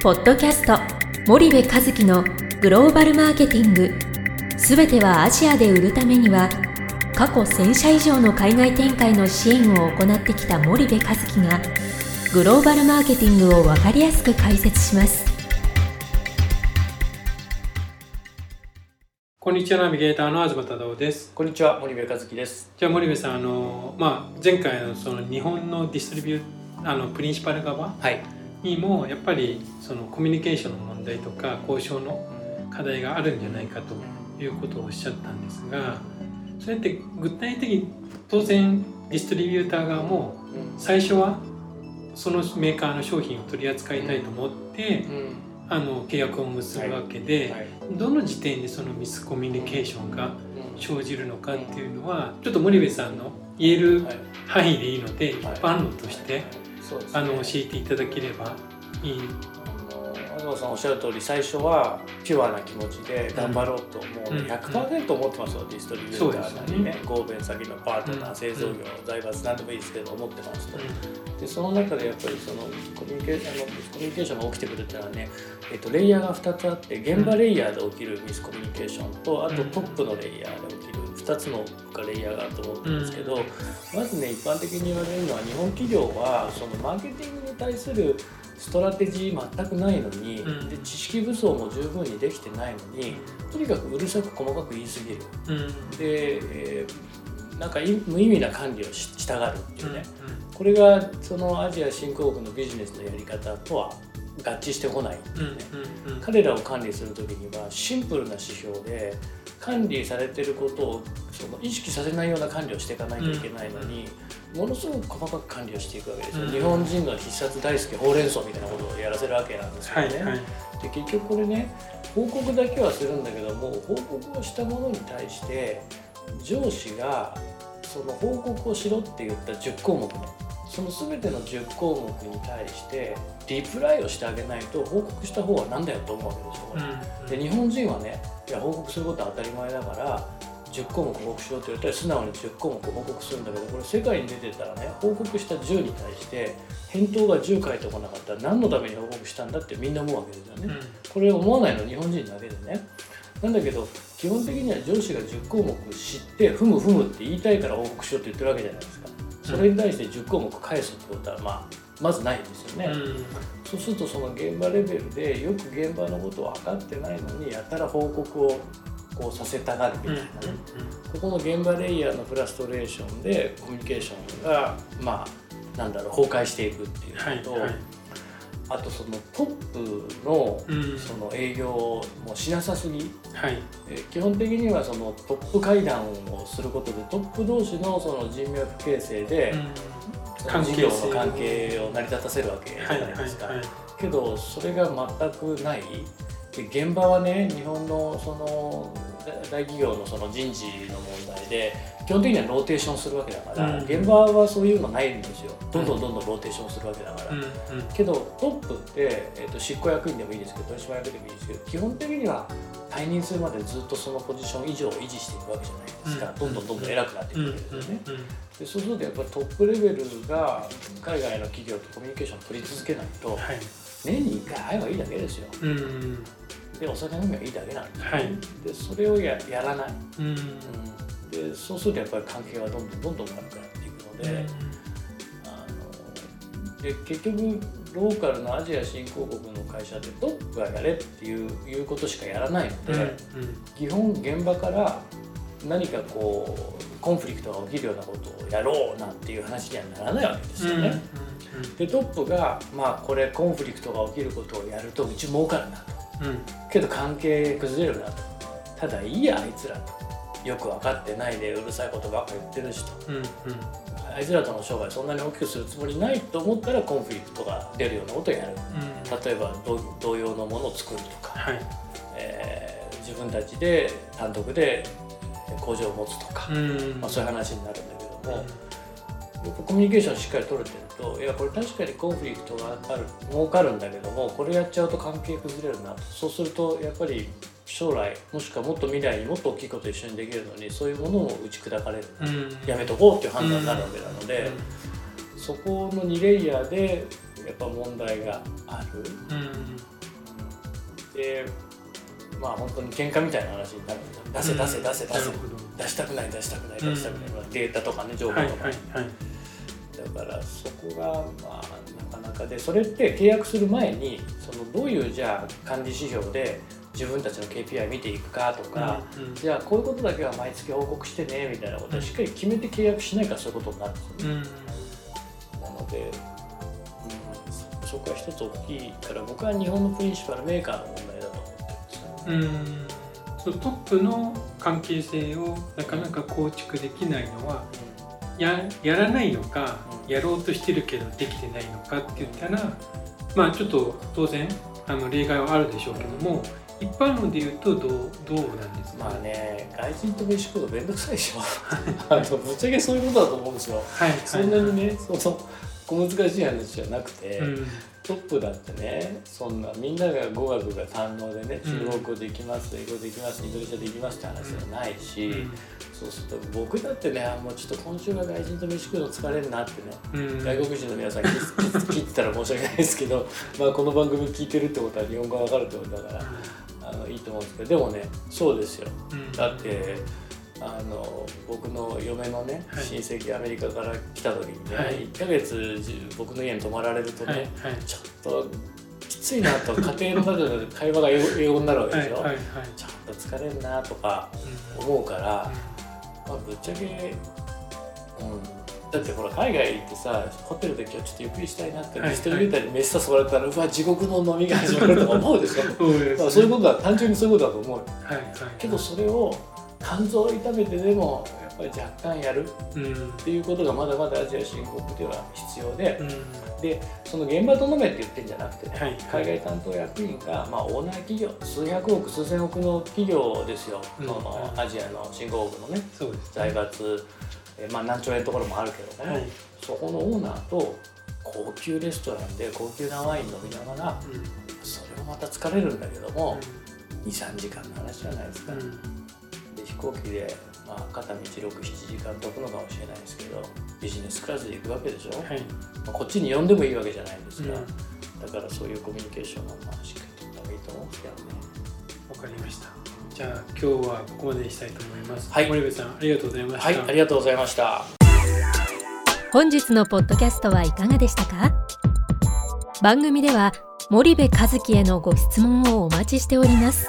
ポッドキャスト森部和樹のグローバルマーケティング。すべてはアジアで売るためには過去1000社以上の海外展開の支援を行ってきた森部和樹がグローバルマーケティングを分かりやすく解説します。こんにちはナビゲーターの東忠夫です。こんにちは森部和樹です。じゃあ森部さんあの、まあ、前回のその日本のディストリビューあのプリンシパル側はいにもやっぱりそのコミュニケーションの問題とか交渉の課題があるんじゃないかということをおっしゃったんですがそれって具体的に当然ディストリビューター側も最初はそのメーカーの商品を取り扱いたいと思ってうん。あの契約を結ぶわけで、はい。どの時点でそのミスコミュニケーションがうん。生じるのかっていうのはちょっと森部さんの言えるはい範囲でいいので一はい。般論としてそうですね。あの教えていただければいい。あの東さんおっしゃる通り最初はピュアな気持ちで頑張ろうと、もううん100%思ってますよ、ディストリビューターなりね。合弁先のパートナー、うん製造業財閥何でもいいですけど思ってますと、でその中でやっぱりそのコミュニケーションコミュニケーションが起きてくるっていうのはね、えっと、レイヤーが2つあって現場レイヤーで起きるミスコミュニケーションとあとトップのレイヤーで起きる2つのレイヤーがあると思うんですけど、まずね一般的に言われるのは日本企業はそのマーケティングに対するストラテジー全くないのに、うん。で知識武装も十分にできてないのにとにかくうるさく細かく言い過ぎる。うん。で、えーなんかい無意味な管理をししたがるっていうね、これがそのアジア新興国のビジネスのやり方とは合致してこないってうんいうね、うん。うん。彼らを管理する時にはシンプルな指標で管理されてることをその意識させないような管理をしていかないといけないのに、ものすごく細かく管理をしていくわけですよ、うん。日本人の必殺大好きほうれん草みたいなことをやらせるわけなんですよね、はいはい。で結局これね報告だけはするんだけども報告をしたものに対して上司がその報告をしろって言った10項目ねその全ての10項目に対してリプライをしてあげないと報告した方は何だよと思うわけですよ。で日本人はねいや報告することは当たり前だから10項目報告しろって言ったら素直に10項目報告するんだけどこれ世界に出てたらね報告した10に対して返答が10返ってこなかったら何のために報告したんだってみんな思うわけですよね。うん。これ思わないの日本人だけでね。なんだけど基本的には上司が10項目知ってふむふむって言いたいから報告しろって言ってるわけじゃないですかそれに対して10項目返すってことはまあまずないですよね、うん。そうするとその現場レベルでよく現場のことを分かってないのにやたら報告をこうさせたがるみたいなね、ここの現場レイヤーのフラストレーションでコミュニケーションがまあなんだろう崩壊していくっていうことと、はいはいあとそのトップのうん。その営業をもうしなさすぎ。はい。えー基本的にはそのトップ会談をすることでトップ同士のその人脈形成で、その事業の関係を成り立たせるわけじゃはいはいないですか。はい。けどそれが全くない。で現場はね日本のその大企業のその人事の問題で基本的にはローテーションするわけだから、うん。現場はそういうのないんですよ。どんどんどんどんローテーションするわけだから、うんうん。けどトップって、えー、と執行役員でもいいですけど取締役でもいいですけど基本的には退任するまでずっとそのポジション以上を維持していくわけじゃないですか、うん。どんどんどんどん偉くなっていうんくわけですよね、うん。でそうするとやっぱりトップレベルが海外の企業とコミュニケーションを取り続けないとはい。年に1回会えばいいだけですよ。うんでお酒飲めばいいだけなんですよ、はい。でそれをややらない、うん。うん、でそうするとやっぱり関係はどんどんどんどん悪くなっていくので、あので結局ローカルのアジア新興国の会社ってトップがやれっていういうことしかやらないので、うんうん。基本現場から何かこうコンフリクトが起きるようなことをやろうなんていう話にはならないわけですよね。でトップがまあこれコンフリクトが起きることをやるとうち儲かるなとけど関係崩れるなと。ただいいやあいつらと。よく分かってないでうるさいことばっか言ってるしと。うんうん。あいつらとの商売そんなに大きくするつもりないと思ったらコンフリクトが出るようなことをやる。うん。例えば同同様のものを作るとか、はい。えー自分たちで単独で工場を持つとか、うん。まあ、そういう話になるんだけども、コミュニケーションしっかり取れてるといやこれ確かにコンフリクトがある儲かるんだけどもこれやっちゃうと関係崩れるなと。そうするとやっぱり将来もしくはもっと未来にもっと大きいことを一緒にできるのにそういうものを打ち砕かれる、うん。やめとこうっていう判断になるわけなので、そこの2レイヤーで、やっぱ問題がある。うん。でまあ本当に喧嘩みたいな話になる出せ出せ出せ出せ。出したくない出したくないうん出したくない、データとかね情報とか、だからそこがまあなかなかでそれって契約する前にそのどういうじゃあ管理指標で自分たちの KPI 見ていくかとか、うんうん。じゃあこういうことだけは毎月報告してねみたいなことをしっかり決めて契約しないからそういうことになるんですよね。うん。なので、うん、そそこは一つ大きいから僕は日本のプリンシパルメーカーの問うん。そのトップの関係性をなかなか構築できないのはややらないのか、うん。やろうとしてるけどできてないのかって言ったらまあちょっと当然あの例外はあるでしょうけども一般論で言うとどうどうなんですか、まあね、外人と飯食うのめんどくさいでしょ。あのぶっちゃけそういうことだと思うんですよ。はい。はい。そんなにね、その小難しい話じゃなくて、うんトップだってね、そんなみんなが語学が堪能でね、うん。中国語できます、英語できます、インドネシアできますって話じゃないし、うん。そうすると僕だってね、あもうちょっと今週は外人と飯食うの疲れるなってね、うん。外国人の皆さん聞い聞いてたら申し訳ないですけど、まあ、この番組聞いてるってことは日本語が分かるってことだからあのいいと思うんですけどでもねそうですよ。うん。だってあの僕の嫁のね、はい。親戚アメリカから来た時にね、はい。1ヶ月じ僕の家に泊まられるとね、はいはい。ちょっときついなと家庭の中で会話が英語になるわけでしょ、はいちょっと疲れるなとかうん。思うから、まあ、ぶっちゃけ、うん、だってほら海外行ってさホテルで今日ちょっとゆっくりしたいなってはいリスト入れたり飯誘われたら、うわ地獄の飲みが始まるとか思うでしょ？そうですまあそういうことは単純にそういうことだと思うよ。はいはい。けどそれを肝臓を痛めてでもやっぱり若干やる。うん。っていうことがまだまだアジア新興国では必要で。うん。でその現場と飲めって言ってるんじゃなくてね、はい。海外担当役員が、まあ、オーナー企業数百億数千億の企業ですよ、うん。そのアジアの新興国のねそうです財閥、えーまあ、何兆円のところもあるけども、はい。そこのオーナーと高級レストランで高級なワイン飲みながらうん。それもまた疲れるんだけども、23時間の話じゃないですか、行機で、まあ、片道67時間飛ぶのかもしれないですけどビジネスクラスで行くわけでしょ、はい。まあこっちに呼んでもいいわけじゃないんですが、うん。だからそういうコミュニケーションをまあしっかり取った方がいいと思うんですけど。ねわかりました。じゃあ今日はここまでにしたいと思います。はい。森部さんありがとうございました。はいありがとうございました。本日のポッドキャストはいかがでしたか？番組では森部和樹へのご質問をお待ちしております